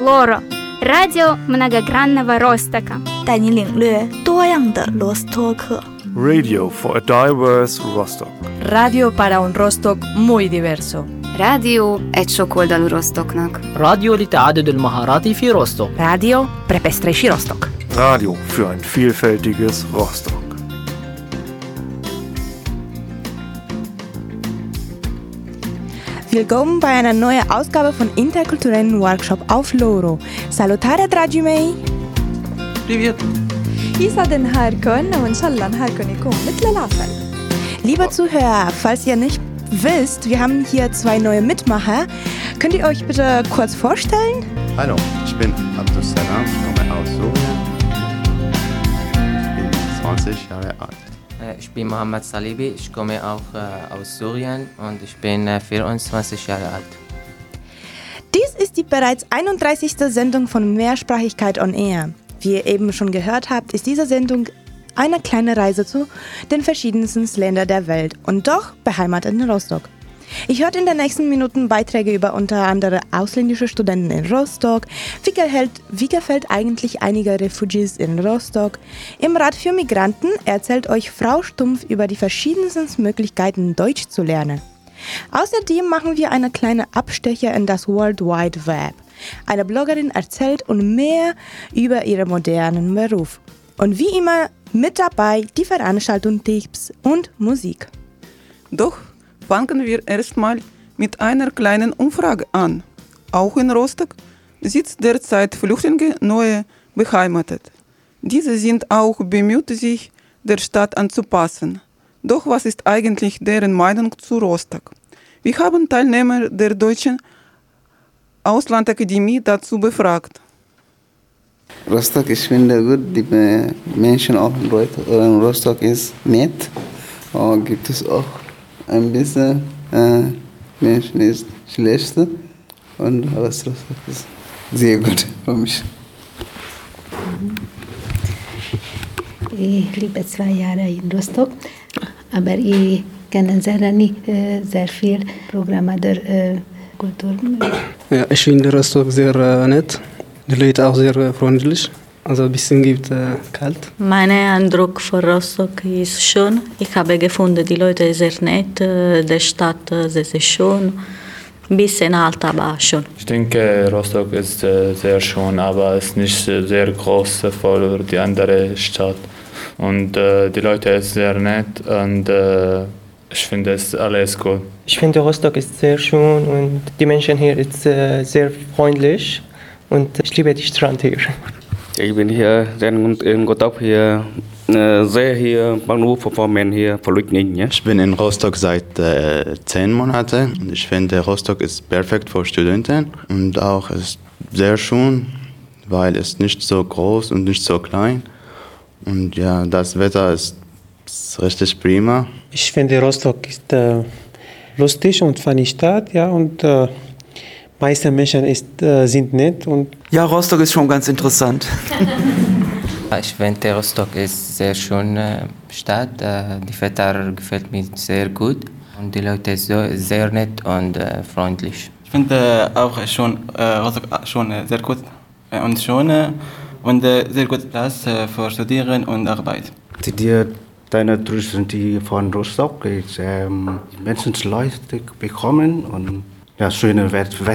Лоро – радио многогранного Ростока. 带你领略多样的罗斯托克。 Radio for a diverse Rostock. Radio para un Rostock muy diverso. rádió egy sokoldalú Rostoknak. راديو لتعدد المهارات في روستوك Radio pre pestrejší Rostok. Radio für ein vielfältiges Rostock. Willkommen bei einer neuen Ausgabe von interkulturellen Workshop auf Loro. Salutare dragi mei! Привет! يسعد نهاركم وإن شاء الله نهاركم يكون مثل العسل. Liebe Zuhörer, falls ihr nicht wisst, wir haben hier zwei neue Mitmacher. Könnt ihr euch bitte kurz vorstellen? Hallo, ich bin Abdus Salam, ich komme aus Syrien. Ich bin 20 Jahre alt. Ich bin Mohammed Salibi, ich komme auch äh, aus Syrien und ich bin äh, 24 Jahre alt. Dies ist die bereits 31. Sendung von Mehrsprachigkeit on Air. Wie ihr eben schon gehört habt, ist diese Sendung eine kleine Reise zu den verschiedensten Ländern der Welt und doch beheimatet in Rostock. Ich hört in den nächsten Minuten Beiträge über unter anderem ausländische Studenten in Rostock, wie gefällt, wie gefällt eigentlich einige Refugees in Rostock. Im Rat für Migranten erzählt euch Frau Stumpf über die verschiedensten Möglichkeiten, Deutsch zu lernen. Außerdem machen wir eine kleine Abstecher in das World Wide Web. Eine Bloggerin erzählt uns mehr über ihren modernen Beruf. Und wie immer mit dabei die Veranstaltung, Tipps und Musik. Doch fangen wir erstmal mit einer kleinen Umfrage an. Auch in Rostock sitzt derzeit Flüchtlinge neu beheimatet. Diese sind auch bemüht, sich der Stadt anzupassen. Doch was ist eigentlich deren Meinung zu Rostock? Wir haben Teilnehmer der Deutschen Auslandakademie dazu befragt. Rostock, ich finde gut, die äh, Menschen auch in äh, Rostock ist nett. Aber gibt es auch ein bisschen äh, Menschen ist schlecht. Und aber Rostock ist sehr gut für mich. Ich lebe zwei Jahre in Rostock, aber ich kenne sehr nicht äh, sehr viel Programme der äh, Kultur. Ja, ich finde Rostock sehr äh, nett. Die Leute auch sehr freundlich. Also ein bisschen gibt äh, kalt. Mein Eindruck von Rostock ist schön. Ich habe gefunden, die Leute sehr nett, äh, die Stadt äh, sehr, sehr schön. Ein bisschen alt, aber schon. Ich denke, Rostock ist äh, sehr schön, aber es ist nicht sehr groß für die andere Stadt. Und äh, die Leute sind sehr nett und äh, ich finde es alles gut. Ich finde Rostock ist sehr schön und die Menschen hier sind äh, sehr freundlich und ich liebe die Strand hier. Ich bin hier in Gotop hier, sehr hier, Bahnhof Performance hier. Ja? Ich bin in Rostock seit äh, zehn Monaten und ich finde Rostock ist perfekt für Studenten und auch ist sehr schön, weil es nicht so groß und nicht so klein und ja, das Wetter ist, ist richtig prima. Ich finde Rostock ist äh, lustig und funny Stadt, ja und äh, meiste Menschen ist, äh, sind nett und ja, Rostock ist schon ganz interessant. Ich finde, Rostock ist eine sehr schöne Stadt. Äh, Die Wetter gefällt mir sehr gut und die Leute sind sehr nett und äh, freundlich. Ich finde auch schon Rostock schon sehr gut und schön und sehr gut Platz für Studieren und Arbeit. Die deine Touristen, die von Rostock, ist, ähm, Menschen Leute bekommen und ja, schöne Wester.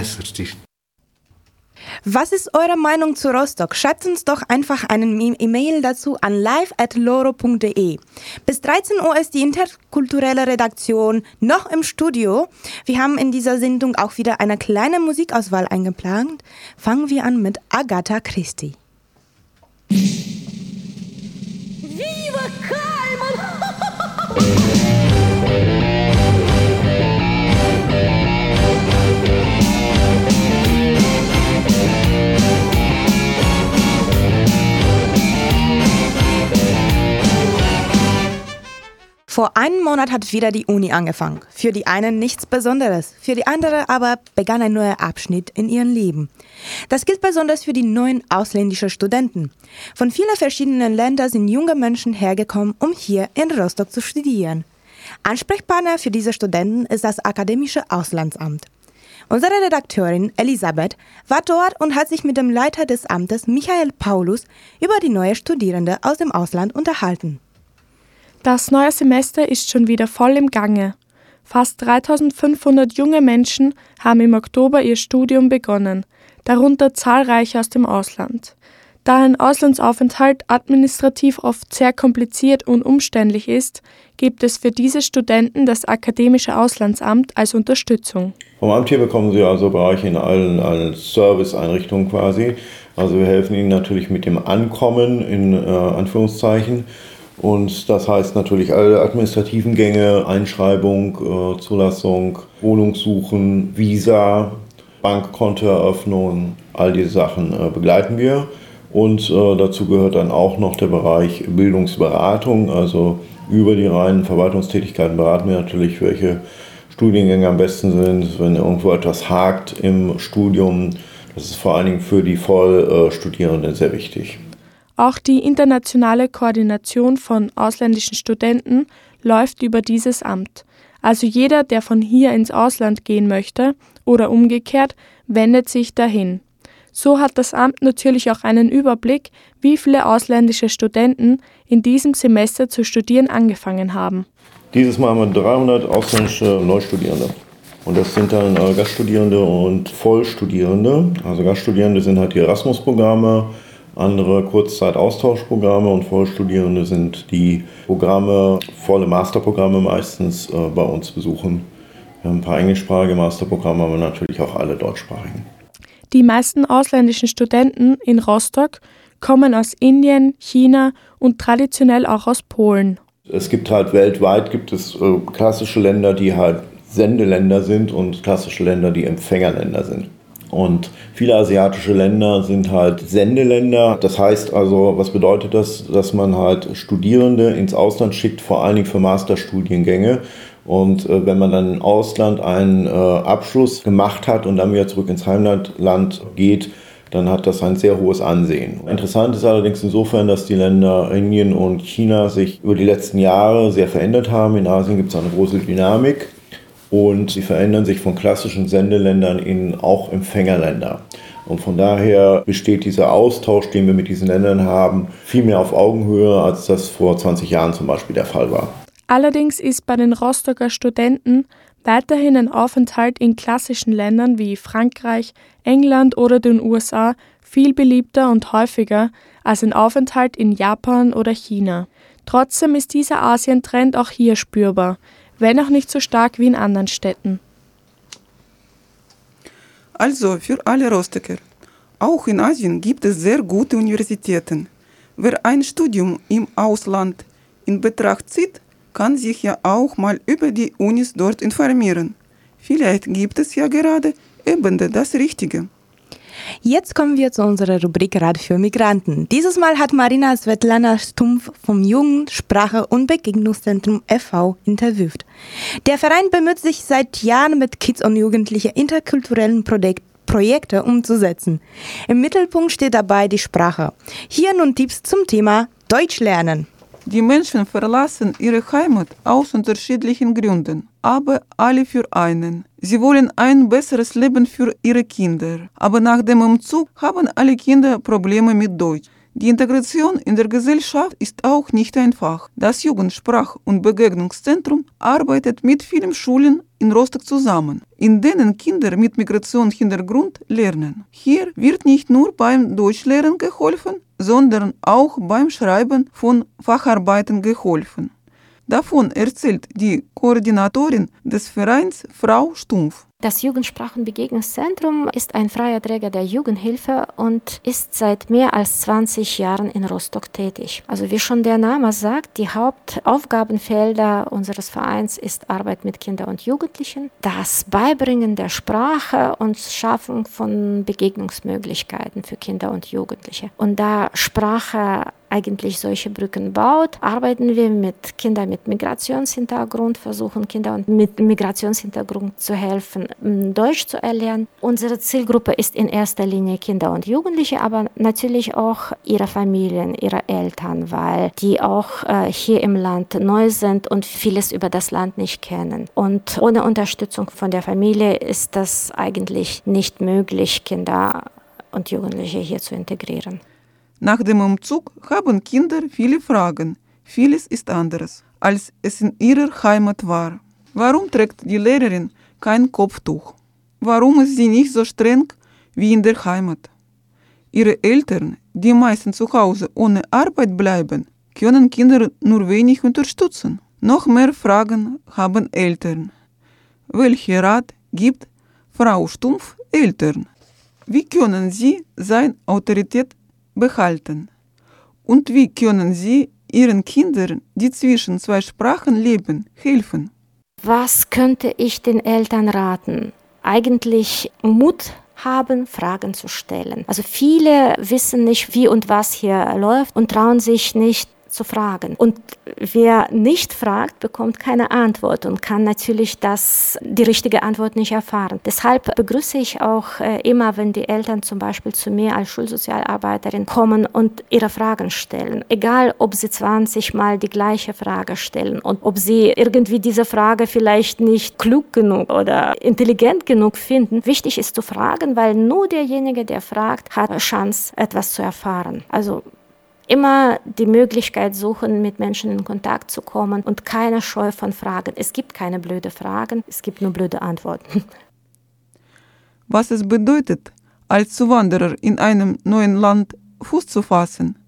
Was ist eure Meinung zu Rostock? Schreibt uns doch einfach eine E-Mail dazu an live.loro.de. Bis 13 Uhr ist die interkulturelle Redaktion noch im Studio. Wir haben in dieser Sendung auch wieder eine kleine Musikauswahl eingeplant. Fangen wir an mit Agatha Christie. Viva Kalman! Vor einem Monat hat wieder die Uni angefangen. Für die einen nichts Besonderes, für die andere aber begann ein neuer Abschnitt in ihrem Leben. Das gilt besonders für die neuen ausländischen Studenten. Von vielen verschiedenen Ländern sind junge Menschen hergekommen, um hier in Rostock zu studieren. Ansprechpartner für diese Studenten ist das Akademische Auslandsamt. Unsere Redakteurin Elisabeth war dort und hat sich mit dem Leiter des Amtes Michael Paulus über die neue Studierende aus dem Ausland unterhalten. Das neue Semester ist schon wieder voll im Gange. Fast 3500 junge Menschen haben im Oktober ihr Studium begonnen, darunter zahlreiche aus dem Ausland. Da ein Auslandsaufenthalt administrativ oft sehr kompliziert und umständlich ist, gibt es für diese Studenten das Akademische Auslandsamt als Unterstützung. Vom Amt hier bekommen Sie also Bereiche in allen, allen Serviceeinrichtungen quasi. Also wir helfen Ihnen natürlich mit dem Ankommen in äh, Anführungszeichen. Und das heißt natürlich alle administrativen Gänge, Einschreibung, äh, Zulassung, Wohnungssuchen, Visa, Bankkontoeröffnung, all diese Sachen äh, begleiten wir. Und äh, dazu gehört dann auch noch der Bereich Bildungsberatung. Also über die reinen Verwaltungstätigkeiten beraten wir natürlich, welche Studiengänge am besten sind, wenn irgendwo etwas hakt im Studium. Das ist vor allen Dingen für die Vollstudierenden sehr wichtig. Auch die internationale Koordination von ausländischen Studenten läuft über dieses Amt. Also jeder, der von hier ins Ausland gehen möchte oder umgekehrt, wendet sich dahin. So hat das Amt natürlich auch einen Überblick, wie viele ausländische Studenten in diesem Semester zu studieren angefangen haben. Dieses Mal haben wir 300 ausländische Neustudierende. Und das sind dann äh, Gaststudierende und Vollstudierende. Also Gaststudierende sind halt die Erasmus-Programme, andere Kurzzeit-Austauschprogramme und Vollstudierende sind die Programme, volle Masterprogramme meistens äh, bei uns besuchen. Wir haben ein paar englischsprachige Masterprogramme, aber natürlich auch alle deutschsprachigen. Die meisten ausländischen Studenten in Rostock kommen aus Indien, China und traditionell auch aus Polen. Es gibt halt weltweit gibt es äh, klassische Länder, die halt Sendeländer sind und klassische Länder, die Empfängerländer sind. Und viele asiatische Länder sind halt Sendeländer. Das heißt also, was bedeutet das? Dass man halt Studierende ins Ausland schickt, vor allen Dingen für Masterstudiengänge. Und äh, wenn man dann im Ausland einen äh, Abschluss gemacht hat und dann wieder zurück ins Heimatland geht, dann hat das ein sehr hohes Ansehen. Interessant ist allerdings insofern, dass die Länder Indien und China sich über die letzten Jahre sehr verändert haben. In Asien gibt es eine große Dynamik und sie verändern sich von klassischen Sendeländern in auch Empfängerländer. Und von daher besteht dieser Austausch, den wir mit diesen Ländern haben, viel mehr auf Augenhöhe, als das vor 20 Jahren zum Beispiel der Fall war. Allerdings ist bei den Rostocker Studenten weiterhin ein Aufenthalt in klassischen Ländern wie Frankreich, England oder den USA viel beliebter und häufiger als ein Aufenthalt in Japan oder China. Trotzdem ist dieser Asientrend auch hier spürbar, wenn auch nicht so stark wie in anderen Städten. Also für alle Rostocker. Auch in Asien gibt es sehr gute Universitäten. Wer ein Studium im Ausland in Betracht zieht, kann sich ja auch mal über die Unis dort informieren. Vielleicht gibt es ja gerade eben das Richtige. Jetzt kommen wir zu unserer Rubrik Rat für Migranten. Dieses Mal hat Marina Svetlana Stumpf vom Jugend-, Sprache- und Begegnungszentrum e.V. interviewt. Der Verein bemüht sich seit Jahren mit Kids und Jugendlichen interkulturellen Projek Projekte umzusetzen. Im Mittelpunkt steht dabei die Sprache. Hier nun Tipps zum Thema Deutsch lernen. Die Menschen verlassen ihre Heimat aus unterschiedlichen Gründen, aber alle für einen. Sie wollen ein besseres Leben für ihre Kinder. Aber nach dem Umzug haben alle Kinder Probleme mit Deutsch. Die Integration in der Gesellschaft ist auch nicht einfach. Das Jugendsprach- und Begegnungszentrum arbeitet mit vielen Schulen in Rostock zusammen, in denen Kinder mit Migrationshintergrund lernen. Hier wird nicht nur beim Deutschlernen geholfen, sondern auch beim Schreiben von Facharbeiten geholfen. Davon erzählt die Koordinatorin des Vereins Frau Stumpf. Das Jugendsprachenbegegnungszentrum ist ein freier Träger der Jugendhilfe und ist seit mehr als 20 Jahren in Rostock tätig. Also wie schon der Name sagt, die Hauptaufgabenfelder unseres Vereins ist Arbeit mit Kindern und Jugendlichen, das Beibringen der Sprache und Schaffung von Begegnungsmöglichkeiten für Kinder und Jugendliche. Und da Sprache eigentlich solche Brücken baut, arbeiten wir mit Kindern mit Migrationshintergrund, versuchen Kindern mit Migrationshintergrund zu helfen, Ähm, Deutsch zu erlernen. Unsere Zielgruppe ist in erster Linie Kinder und Jugendliche, aber natürlich auch ihre Familien, ihre Eltern, weil die auch äh, hier im Land neu sind und vieles über das Land nicht kennen. Und ohne Unterstützung von der Familie ist das eigentlich nicht möglich, Kinder und Jugendliche hier zu integrieren. Nach dem Umzug haben Kinder viele Fragen. Vieles ist anderes, als es in ihrer Heimat war. Warum trägt die Lehrerin kein Kopftuch? Warum ist sie nicht so streng wie in der Heimat? Ihre Eltern, die meistens zu Hause ohne Arbeit bleiben, können Kinder nur wenig unterstützen. Noch mehr Fragen haben Eltern. Welche Rat gibt Frau Stumpf Eltern? Wie können sie seine Autorität behalten? Und wie können sie ihren Kindern, die zwischen zwei Sprachen leben, helfen? Was könnte ich den Eltern raten? Eigentlich Mut haben, Fragen zu stellen. Also viele wissen nicht, wie und was hier läuft und trauen sich nicht zu fragen. Und wer nicht fragt, bekommt keine Antwort und kann natürlich das, die richtige Antwort nicht erfahren. Deshalb begrüße ich auch äh, immer, wenn die Eltern zum Beispiel zu mir als Schulsozialarbeiterin kommen und ihre Fragen stellen. Egal, ob sie 20 Mal die gleiche Frage stellen und ob sie irgendwie diese Frage vielleicht nicht klug genug oder intelligent genug finden. Wichtig ist zu fragen, weil nur derjenige, der fragt, hat Chance, etwas zu erfahren. Also immer die Möglichkeit suchen, mit Menschen in Kontakt zu kommen und keine Scheu von Fragen. Es gibt keine blöde Fragen, es gibt nur blöde Antworten. Was es bedeutet, als Zuwanderer in einem neuen Land Fuß zu fassen,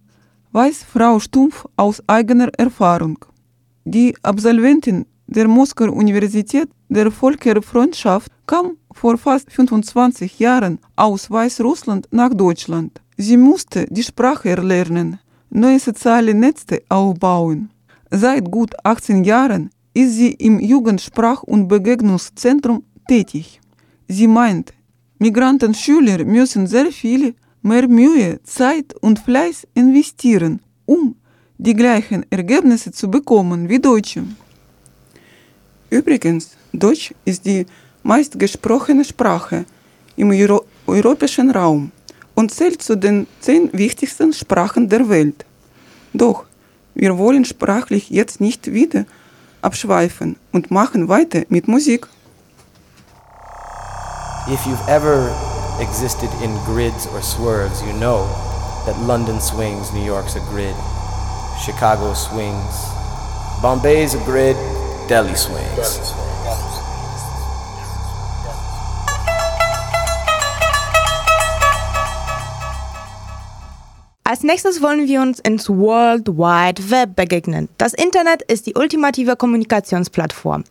weiß Frau Stumpf aus eigener Erfahrung. Die Absolventin der Moskauer Universität der Völkerfreundschaft kam vor fast 25 Jahren aus Weißrussland nach Deutschland. Sie musste die Sprache erlernen, neue soziale Netze aufbauen. Seit gut 18 Jahren ist sie im Jugendsprach- und Begegnungszentrum tätig. Sie meint, Migrantenschüler müssen sehr viel mehr Mühe, Zeit und Fleiß investieren, um die gleichen Ergebnisse zu bekommen wie Deutsche. Übrigens, Deutsch ist die meistgesprochene Sprache im Euro europäischen Raum und zählt zu den zehn wichtigsten Sprachen der Welt. Doch wir wollen sprachlich jetzt nicht wieder abschweifen und machen weiter mit Musik. If you've ever existed in grids or swerves, you know that London swings, New York's a grid, Chicago swings, Bombay's a grid, Delhi swings. Als nächstes wollen wir uns ins World Wide Web begegnen. Das Internet ist die ultimative Kommunikationsplattform.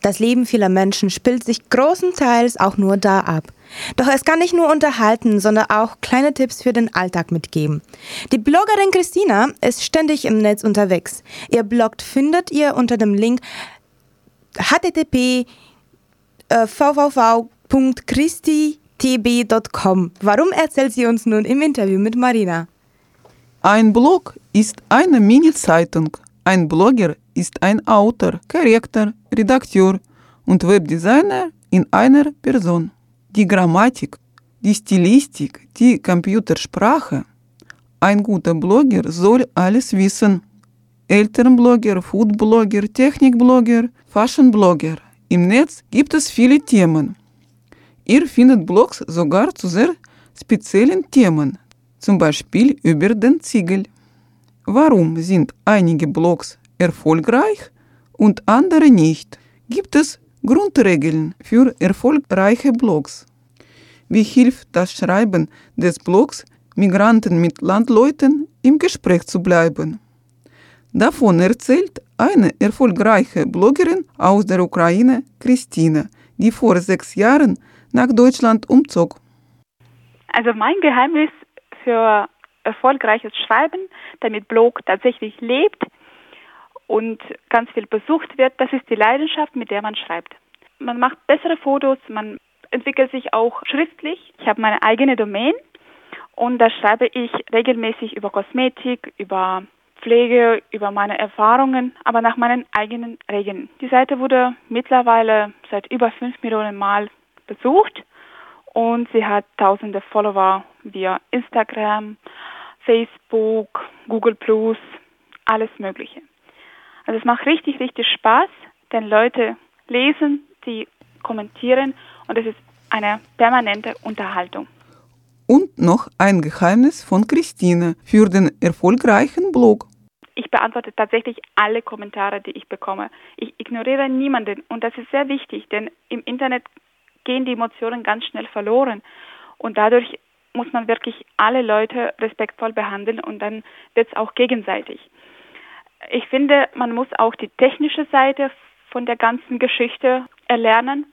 Das Leben vieler Menschen spielt sich großenteils auch nur da ab. Doch es kann nicht nur unterhalten, sondern auch kleine Tipps für den Alltag mitgeben. Die Bloggerin Christina ist ständig im Netz unterwegs. Ihr Blog findet ihr unter dem Link http www.christitb.com. Warum erzählt sie uns nun im Interview mit Marina? Ein Blog ist eine Mini-Zeitung. Ein Blogger ist ein Autor, Korrektor, Redakteur und Webdesigner in einer Person. Die Grammatik, die Stilistik, die Computersprache. Ein guter Blogger soll alles wissen. Elternblogger, Foodblogger, Technikblogger, Fashionblogger. Im Netz gibt es viele Themen. Ihr findet Blogs sogar zu sehr speziellen Themen, zum Beispiel über den Ziegel. Warum sind einige Blogs erfolgreich und andere nicht? Gibt es Grundregeln für erfolgreiche Blogs? Wie hilft das Schreiben des Blogs Migranten mit Landleuten im Gespräch zu bleiben? Davon erzählt eine erfolgreiche Bloggerin aus der Ukraine, Christina, die vor sechs Jahren nach Deutschland umzog. Also mein Geheimnis für erfolgreiches Schreiben, damit Blog tatsächlich lebt und ganz viel besucht wird, das ist die Leidenschaft, mit der man schreibt. Man macht bessere Fotos, man entwickelt sich auch schriftlich. Ich habe meine eigene Domain und da schreibe ich regelmäßig über Kosmetik, über Pflege, über meine Erfahrungen, aber nach meinen eigenen Regeln. Die Seite wurde mittlerweile seit über fünf Millionen Mal besucht und sie hat tausende Follower via Instagram, Facebook, Google Plus, alles Mögliche. Also es macht richtig, richtig Spaß, denn Leute lesen, die kommentieren und es ist eine permanente Unterhaltung. Und noch ein Geheimnis von Christine für den erfolgreichen Blog. Ich beantworte tatsächlich alle Kommentare, die ich bekomme. Ich ignoriere niemanden und das ist sehr wichtig, denn im Internet gehen die Emotionen ganz schnell verloren und dadurch muss man wirklich alle Leute respektvoll behandeln und dann wird es auch gegenseitig. Ich finde, man muss auch die technische Seite von der ganzen Geschichte erlernen,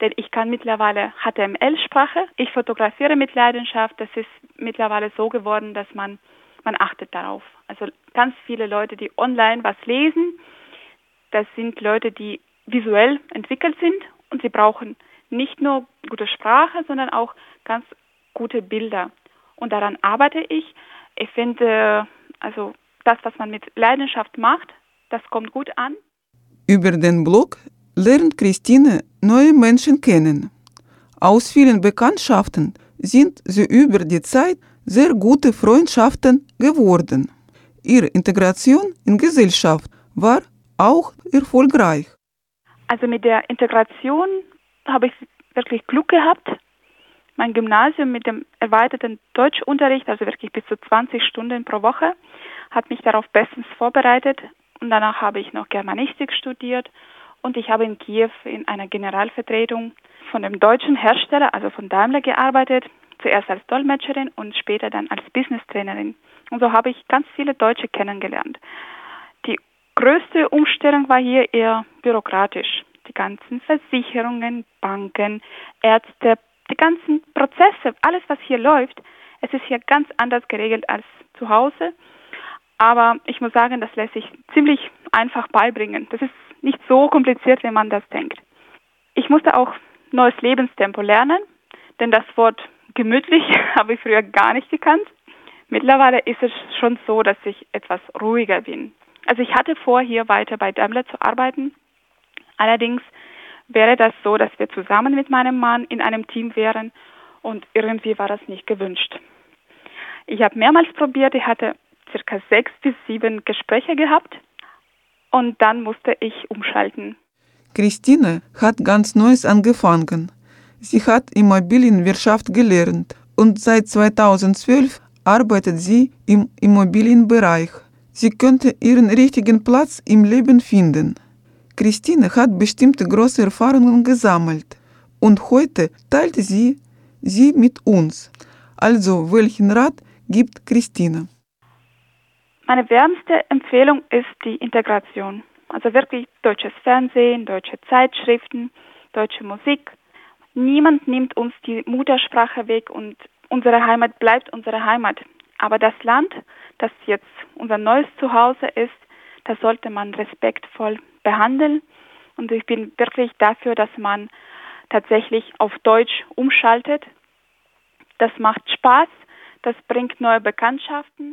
denn ich kann mittlerweile HTML-Sprache. Ich fotografiere mit Leidenschaft. Das ist mittlerweile so geworden, dass man man achtet darauf. Also ganz viele Leute, die online was lesen, das sind Leute, die visuell entwickelt sind und sie brauchen nicht nur gute Sprache, sondern auch ganz gute Bilder. Und daran arbeite ich. Ich finde, also das, was man mit Leidenschaft macht, das kommt gut an. Über den Blog lernt Christine neue Menschen kennen. Aus vielen Bekanntschaften sind sie über die Zeit sehr gute Freundschaften geworden. Ihre Integration in Gesellschaft war auch erfolgreich. Also mit der Integration habe ich wirklich Glück gehabt. Mein Gymnasium mit dem erweiterten Deutschunterricht, also wirklich bis zu 20 Stunden pro Woche, hat mich darauf bestens vorbereitet. Und danach habe ich noch Germanistik studiert und ich habe in Kiew in einer Generalvertretung von dem deutschen Hersteller, also von Daimler, gearbeitet. Zuerst als Dolmetscherin und später dann als Business-Trainerin. Und so habe ich ganz viele Deutsche kennengelernt. Die größte Umstellung war hier eher bürokratisch die ganzen Versicherungen, Banken, Ärzte, die ganzen Prozesse, alles, was hier läuft, es ist hier ganz anders geregelt als zu Hause. Aber ich muss sagen, das lässt sich ziemlich einfach beibringen. Das ist nicht so kompliziert, wie man das denkt. Ich musste auch neues Lebenstempo lernen, denn das Wort gemütlich habe ich früher gar nicht gekannt. Mittlerweile ist es schon so, dass ich etwas ruhiger bin. Also ich hatte vor, hier weiter bei Daimler zu arbeiten, Allerdings wäre das so, dass wir zusammen mit meinem Mann in einem Team wären und irgendwie war das nicht gewünscht. Ich habe mehrmals probiert, ich hatte circa sechs bis sieben Gespräche gehabt und dann musste ich umschalten. Christine hat ganz Neues angefangen. Sie hat Immobilienwirtschaft gelernt und seit 2012 arbeitet sie im Immobilienbereich. Sie könnte ihren richtigen Platz im Leben finden. Christine hat bestimmte große Erfahrungen gesammelt und heute teilt sie sie mit uns. Also, welchen Rat gibt Christine? Meine wärmste Empfehlung ist die Integration. Also wirklich deutsches Fernsehen, deutsche Zeitschriften, deutsche Musik. Niemand nimmt uns die Muttersprache weg und unsere Heimat bleibt unsere Heimat. Aber das Land, das jetzt unser neues Zuhause ist, das sollte man respektvoll behandeln. Und ich bin wirklich dafür, dass man tatsächlich auf Deutsch umschaltet. Das macht Spaß, das bringt neue Bekanntschaften.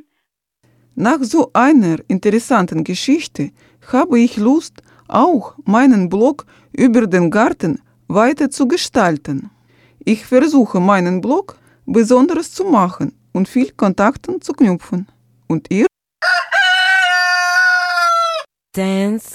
Nach so einer interessanten Geschichte habe ich Lust, auch meinen Blog über den Garten weiter zu gestalten. Ich versuche meinen Blog besonders zu machen und viel Kontakten zu knüpfen. Und ihr? Dance.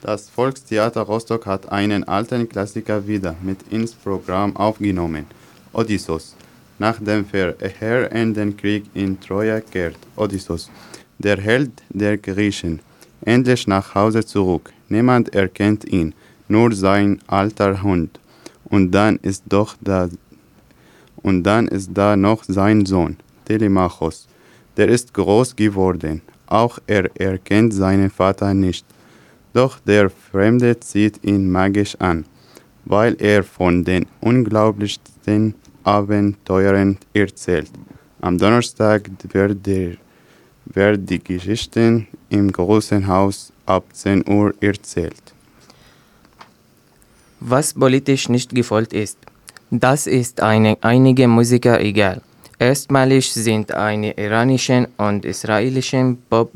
Das Volkstheater Rostock hat einen alten Klassiker wieder mit ins Programm aufgenommen, Odysseus. Nach dem verheerenden Krieg in Troja kehrt Odysseus, der Held der Griechen, endlich nach Hause zurück. Niemand erkennt ihn, nur sein alter Hund. Und dann ist doch da und dann ist da noch sein Sohn, Telemachos. Der ist groß geworden, auch er erkennt seinen Vater nicht. Doch der Fremde zieht ihn magisch an, weil er von den unglaublichsten Abenteuern erzählt. Am Donnerstag wird, der, wird die Geschichte im großen Haus ab 10 Uhr erzählt. Was politisch nicht gewollt ist, das ist eine, einige Musiker egal. Erstmalig sind eine iranische und israelische Bob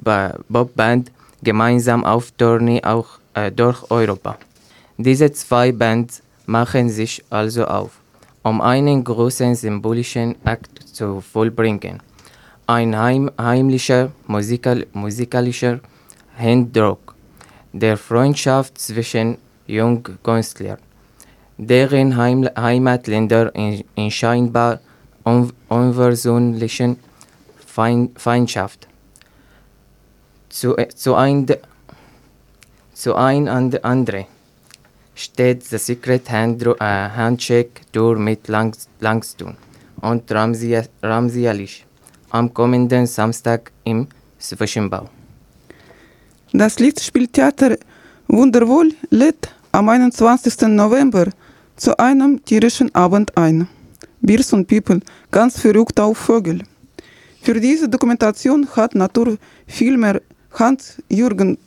Bobband gemeinsam auf Tournee auch, äh, durch Europa. Diese zwei Bands machen sich also auf, um einen großen symbolischen Akt zu vollbringen. Ein heim heimlicher musikal musikalischer Handdruck der Freundschaft zwischen Jungkünstlern, deren Heim Heimatländer in, in scheinbar un unversöhnlichen Feind Feindschaft zu, zu ein, zu ein and andere steht The Secret Hand, äh, Handshake Tour mit Lang Langston und Ramsi, Ramsi Alish am kommenden Samstag im Zwischenbau. Das Lichtspieltheater Wunderwohl lädt am 21. November zu einem tierischen Abend ein. Bears und People, ganz verrückt auf Vögel. Für diese Dokumentation hat Naturfilmer Hans-Jürgen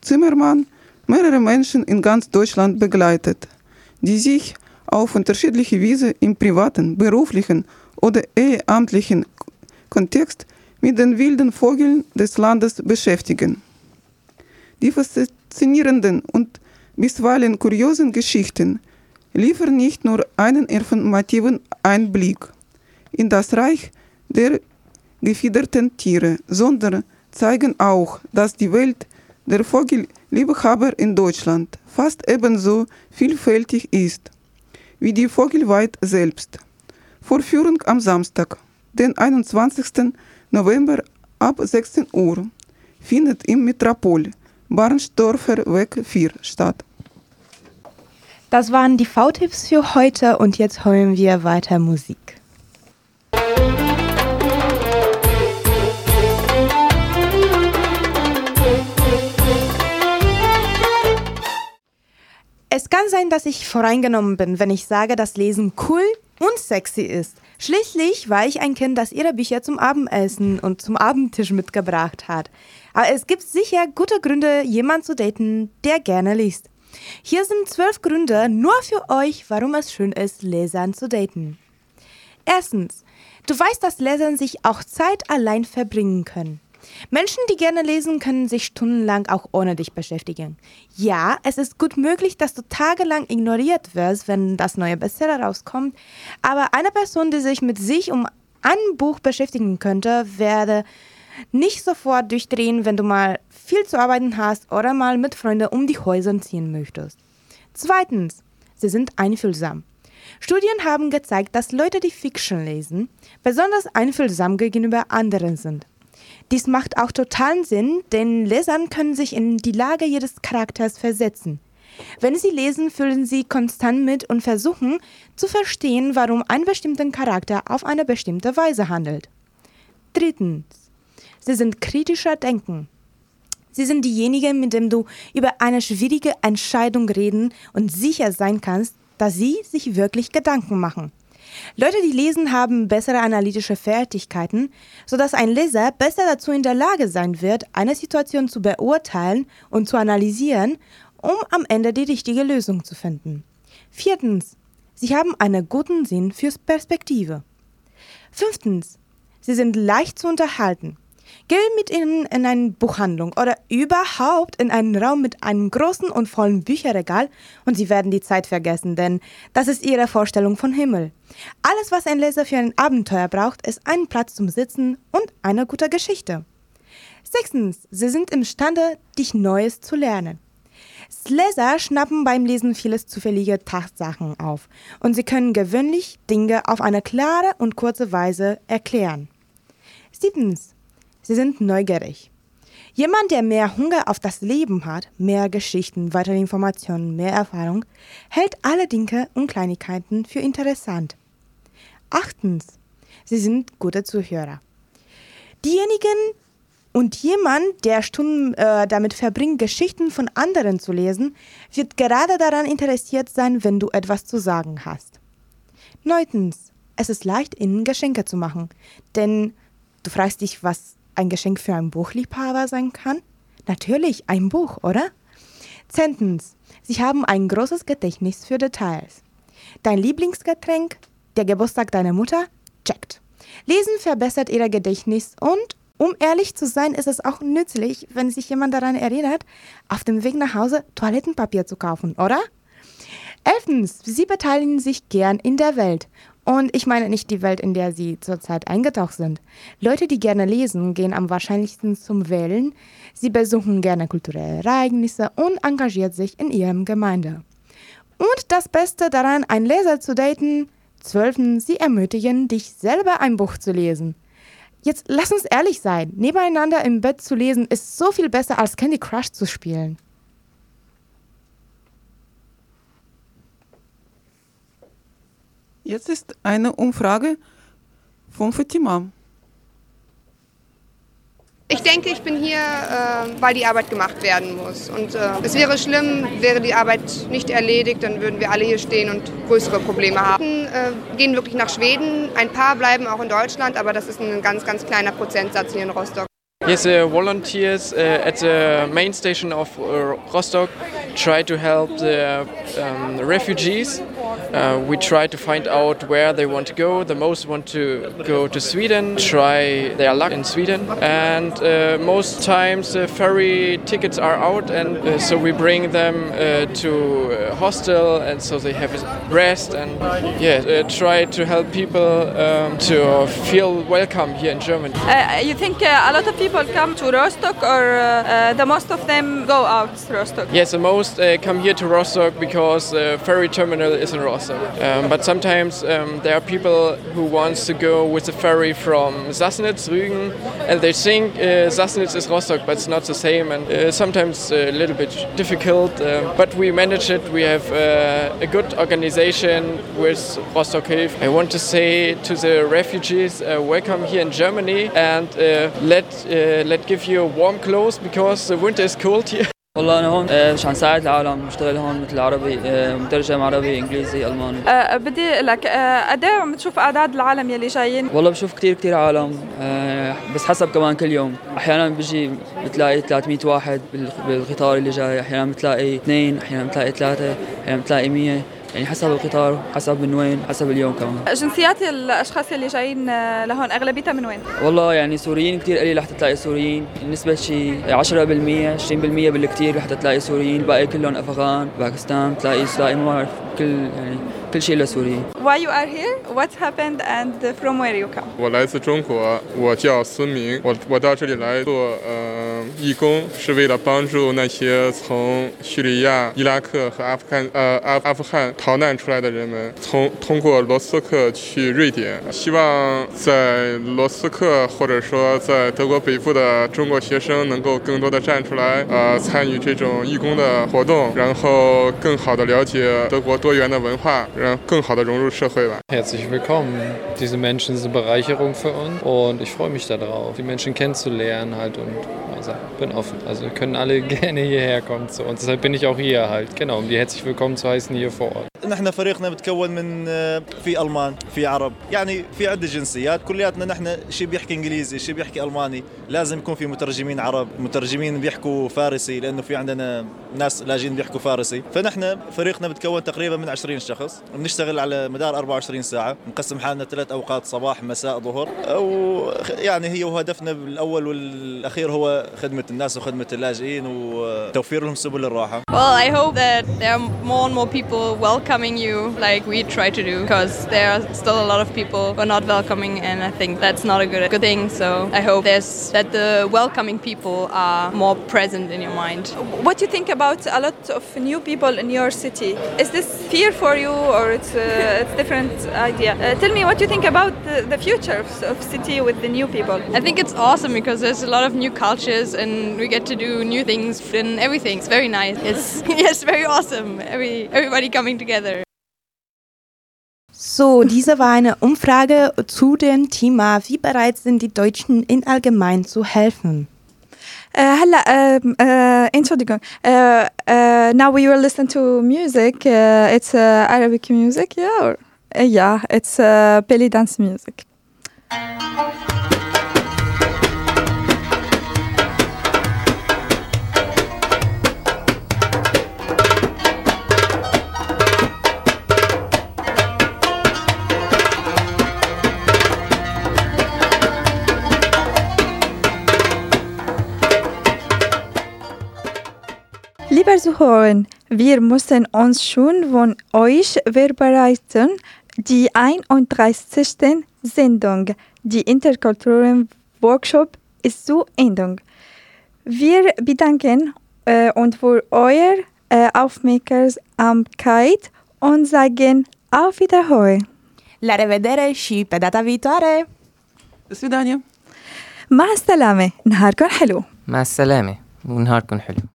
Zimmermann mehrere Menschen in ganz Deutschland begleitet, die sich auf unterschiedliche Weise im privaten, beruflichen oder ehrenamtlichen Kontext mit den wilden Vögeln des Landes beschäftigen. Die faszinierenden und bisweilen kuriosen Geschichten liefern nicht nur einen informativen Einblick in das Reich der gefiederten Tiere, sondern zeigen auch, dass die Welt der Vogelliebhaber in Deutschland fast ebenso vielfältig ist wie die Vogelweit selbst. Vorführung am Samstag, den 21. November ab 16 Uhr, findet im Metropol Barnsdorfer Weg 4 statt. Das waren die V-Tipps für heute und jetzt hören wir weiter Musik. Es kann sein, dass ich voreingenommen bin, wenn ich sage, dass Lesen cool und sexy ist. Schließlich war ich ein Kind, das ihre Bücher zum Abendessen und zum Abendtisch mitgebracht hat. Aber es gibt sicher gute Gründe, jemanden zu daten, der gerne liest. Hier sind zwölf Gründe nur für euch, warum es schön ist, Lesern zu daten. Erstens, du weißt, dass Lesern sich auch Zeit allein verbringen können. Menschen, die gerne lesen, können sich stundenlang auch ohne dich beschäftigen. Ja, es ist gut möglich, dass du tagelang ignoriert wirst, wenn das neue Bestseller rauskommt, aber eine Person, die sich mit sich um ein Buch beschäftigen könnte, werde nicht sofort durchdrehen, wenn du mal viel zu arbeiten hast oder mal mit Freunden um die Häuser ziehen möchtest. Zweitens, sie sind einfühlsam. Studien haben gezeigt, dass Leute, die Fiction lesen, besonders einfühlsam gegenüber anderen sind. Dies macht auch totalen Sinn, denn Lesern können sich in die Lage jedes Charakters versetzen. Wenn sie lesen, fühlen sie konstant mit und versuchen zu verstehen, warum ein bestimmter Charakter auf eine bestimmte Weise handelt. Drittens. Sie sind kritischer Denken. Sie sind diejenigen, mit denen du über eine schwierige Entscheidung reden und sicher sein kannst, dass sie sich wirklich Gedanken machen. Leute, die lesen, haben bessere analytische Fertigkeiten, sodass ein Leser besser dazu in der Lage sein wird, eine Situation zu beurteilen und zu analysieren, um am Ende die richtige Lösung zu finden. Viertens, sie haben einen guten Sinn fürs Perspektive. Fünftens, sie sind leicht zu unterhalten. Geh mit ihnen in eine Buchhandlung oder überhaupt in einen Raum mit einem großen und vollen Bücherregal und sie werden die Zeit vergessen, denn das ist ihre Vorstellung von Himmel. Alles, was ein Leser für ein Abenteuer braucht, ist ein Platz zum Sitzen und eine gute Geschichte. Sechstens, sie sind imstande, dich Neues zu lernen. Leser schnappen beim Lesen vieles zufällige Tatsachen auf und sie können gewöhnlich Dinge auf eine klare und kurze Weise erklären. Siebtens, Sie sind neugierig. Jemand, der mehr Hunger auf das Leben hat, mehr Geschichten, weitere Informationen, mehr Erfahrung, hält alle Dinge und Kleinigkeiten für interessant. Achtens, sie sind gute Zuhörer. Diejenigen und jemand, der Stunden äh, damit verbringt, Geschichten von anderen zu lesen, wird gerade daran interessiert sein, wenn du etwas zu sagen hast. Neuntens, es ist leicht, ihnen Geschenke zu machen, denn du fragst dich, was ein Geschenk für einen Buchliebhaber sein kann? Natürlich ein Buch, oder? Zehntens, Sie haben ein großes Gedächtnis für Details. Dein Lieblingsgetränk, der Geburtstag deiner Mutter? Checkt. Lesen verbessert ihr Gedächtnis und um ehrlich zu sein, ist es auch nützlich, wenn sich jemand daran erinnert, auf dem Weg nach Hause Toilettenpapier zu kaufen, oder? Elftens, sie beteiligen sich gern in der Welt. Und ich meine nicht die Welt, in der sie zurzeit eingetaucht sind. Leute, die gerne lesen, gehen am wahrscheinlichsten zum Wählen. Sie besuchen gerne kulturelle Ereignisse und engagiert sich in ihrem Gemeinde. Und das Beste daran, einen Leser zu daten, zwölftens, sie ermutigen dich selber ein Buch zu lesen. Jetzt lass uns ehrlich sein, nebeneinander im Bett zu lesen ist so viel besser als Candy Crush zu spielen. Jetzt ist eine Umfrage von Fatima. Ich denke, ich bin hier, äh, weil die Arbeit gemacht werden muss. Und äh, es wäre schlimm, wäre die Arbeit nicht erledigt, dann würden wir alle hier stehen und größere Probleme haben. Äh, gehen wirklich nach Schweden, ein paar bleiben auch in Deutschland, aber das ist ein ganz, ganz kleiner Prozentsatz hier in Rostock. Yes, uh, volunteers uh, at the main station of uh, Rostock try to help the um, refugees. Uh, we try to find out where they want to go. The most want to go to Sweden, try their luck in Sweden, and uh, most times the ferry tickets are out, and uh, so we bring them uh, to a hostel, and so they have a rest and yeah, try to help people um, to feel welcome here in Germany. you think a lot of people come to Rostock, or the most of them go out to Rostock? Yes, the most come here to Rostock because the ferry terminal is in Rostock. Um, but sometimes um, there are people who wants to go with the ferry from Sassnitz, Rügen, and they think uh, Sassnitz is Rostock, but it's not the same, and uh, sometimes a little bit difficult. Uh, but we manage it. We have uh, a good organization with Rostock. I want to say to the refugees, uh, welcome here in Germany, and uh, let let give you warm clothes because the winter is cold here. والله أنا هون مش عم ساعد العالم بشتغل هون مثل عربي مترجم عربي إنجليزي ألماني. أه بدي لك قد إيه عم تشوف أعداد العالم يلي جايين؟ والله بشوف كثير كثير عالم أه بس حسب كمان كل يوم. أحيانا بيجي بتلاقي 300 واحد بالقطار اللي جاي أحيانا بتلاقي اثنين أحيانا بتلاقي ثلاثة أحيانا بتلاقي 100 يعني حسب القطار حسب من وين حسب اليوم كمان جنسيات الاشخاص اللي جايين لهون اغلبيتها من وين والله يعني سوريين كثير قليل لحتى تلاقي سوريين نسبة شيء 10% 20% بالكثير لحتى تلاقي سوريين الباقي كلهم افغان باكستان تلاقي تلاقي ما بعرف كل يعني كل شيء لسوريين Why you are here? What happened and from where you come? 我来自中国，我叫孙明，我我到这里来做呃 义工，是为了帮助那些从叙利亚、伊拉克和阿富汗呃阿阿富汗逃难出来的人们，从通过罗斯克去瑞典，希望在罗斯克或者说在德国北部的中国学生能够更多的站出来，呃参与这种义工的活动，然后更好的了解德国多元的文化。更好的融入社会吧。Herzlich willkommen. Diese Menschen sind Bereicherung für uns und ich freue mich darauf, die Menschen kennenzulernen halt und also bin offen. Also wir können alle gerne hierher kommen zu uns. Deshalb bin ich auch hier halt, genau, um die herzlich willkommen zu heißen hier vor Ort. نحن فريقنا بتكون من في ألمان في عرب. يعني في عدة جنسيات. كلياتنا نحن شي بيحكي إنجليزي شي بيحكي ألماني. لازم يكون في مترجمين عرب. مترجمين بيحكوا فارسي لأنه في عندنا ناس لاجئين بيحكوا فارسي. فنحن فريقنا بتكون تقريبا من 20 شخص. بنشتغل على مدار 24 ساعة. نقسم حالنا ثلاث أوقات صباح مساء ظهر. أو يعني هي وهدفنا الأول والأخير هو خدمه الناس وخدمه اللاجئين وتوفير لهم سبل الراحه Well, I hope that there are more and more people welcoming you like we try to do because there are still a lot of people who are not welcoming and I think that's not a good good thing. So I hope there's that the welcoming people are more present in your mind. What do you think about a lot of new people in your city? Is this fear for you or it's a, it's different idea? Uh, tell me what you think about the, the future of, of city with the new people. I think it's awesome because there's a lot of new cultures and we get to do new things and everything. It's very nice. It's yes, very awesome. Every everybody coming together. So, diese war eine Umfrage zu dem Thema, wie bereit sind die Deutschen in allgemein zu helfen. Uh, هلا uh, uh, انتردقون uh, uh, now we will listen to music uh, it's uh, Arabic music yeah or uh, yeah it's uh, belly dance music Zuhören. Wir müssen uns schon von euch vorbereiten. Die 31. Sendung, die interkulturellen Workshop, ist zu Ende. Wir bedanken äh, uns für eure äh, Aufmerksamkeit und sagen auf Wiederhören. La rivedere și pe data viitoare! Do свидания! مع السلامة نهاركم حلو مع السلامة ونهاركم حلو